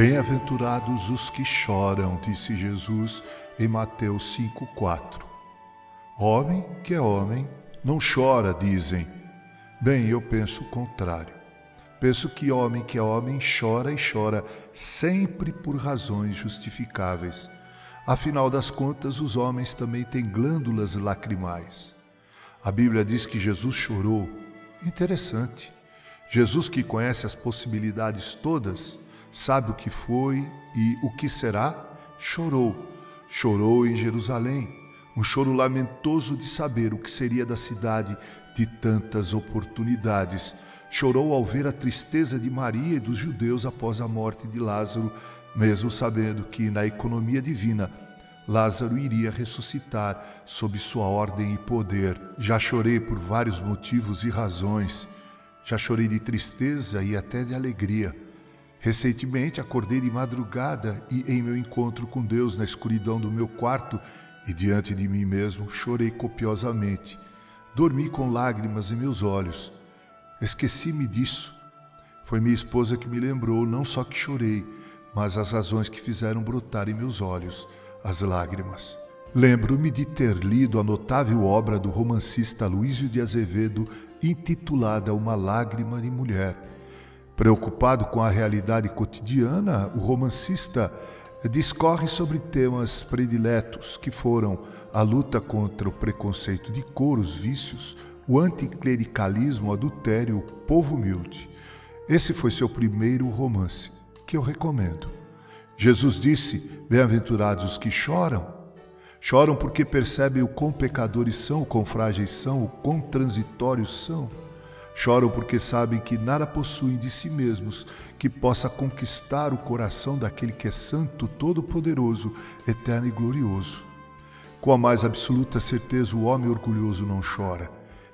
Bem-aventurados os que choram, disse Jesus em Mateus 5,4. Homem que é homem não chora, dizem. Bem, eu penso o contrário. Penso que homem que é homem chora e chora sempre por razões justificáveis. Afinal das contas, os homens também têm glândulas lacrimais. A Bíblia diz que Jesus chorou. Interessante. Jesus, que conhece as possibilidades todas, sabe o que foi e o que será, chorou. Chorou em Jerusalém, um choro lamentoso de saber o que seria da cidade de tantas oportunidades. Chorou ao ver a tristeza de Maria e dos judeus após a morte de Lázaro, mesmo sabendo que, na economia divina, Lázaro iria ressuscitar sob sua ordem e poder. Já chorei por vários motivos e razões. Já chorei de tristeza e até de alegria. Recentemente acordei de madrugada e, em meu encontro com Deus na escuridão do meu quarto e diante de mim mesmo, chorei copiosamente. Dormi com lágrimas em meus olhos. Esqueci-me disso. Foi minha esposa que me lembrou não só que chorei, mas as razões que fizeram brotar em meus olhos as lágrimas. Lembro-me de ter lido a notável obra do romancista Luísio de Azevedo intitulada Uma Lágrima de Mulher Preocupado com a realidade cotidiana, o romancista discorre sobre temas prediletos que foram a luta contra o preconceito de cor, os vícios, o anticlericalismo, o adultério, o povo humilde. Esse foi seu primeiro romance, que eu recomendo. Jesus disse: Bem-aventurados os que choram. Choram porque percebem o quão pecadores são, o quão frágeis são, o quão transitórios são. Choram porque sabem que nada possuem de si mesmos que possa conquistar o coração daquele que é santo, todo-poderoso, eterno e glorioso. Com a mais absoluta certeza, o homem orgulhoso não chora.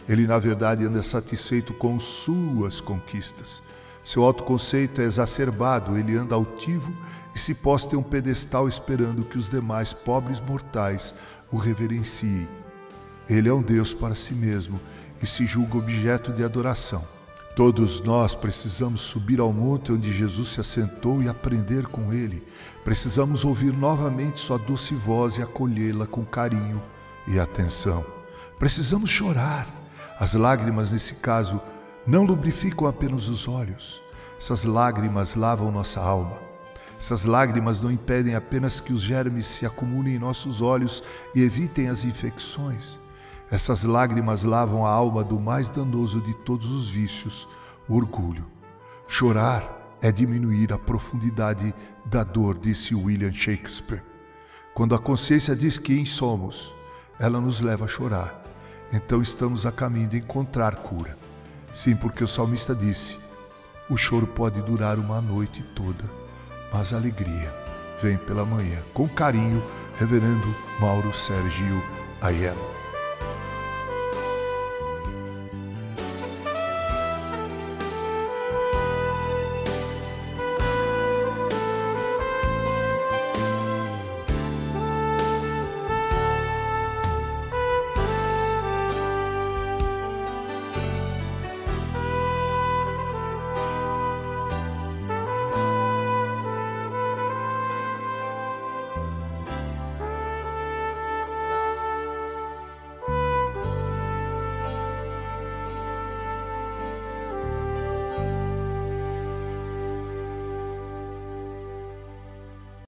Ele, na verdade, anda satisfeito com suas conquistas. Seu autoconceito é exacerbado, ele anda altivo e se posta em um pedestal esperando que os demais pobres mortais o reverenciem. Ele é um Deus para si mesmo e se julga objeto de adoração. Todos nós precisamos subir ao monte onde Jesus se assentou e aprender com ele. Precisamos ouvir novamente sua doce voz e acolhê-la com carinho e atenção. Precisamos chorar. As lágrimas, nesse caso, não lubrificam apenas os olhos. Essas lágrimas lavam nossa alma. Essas lágrimas não impedem apenas que os germes se acumulem em nossos olhos e evitem as infecções. Essas lágrimas lavam a alma do mais danoso de todos os vícios, o orgulho. Chorar é diminuir a profundidade da dor, disse William Shakespeare. Quando a consciência diz quem somos, ela nos leva a chorar. Então estamos a caminho de encontrar cura. Sim, porque o salmista disse: o choro pode durar uma noite toda, mas a alegria vem pela manhã. Com carinho, Reverendo Mauro Sérgio Aiello.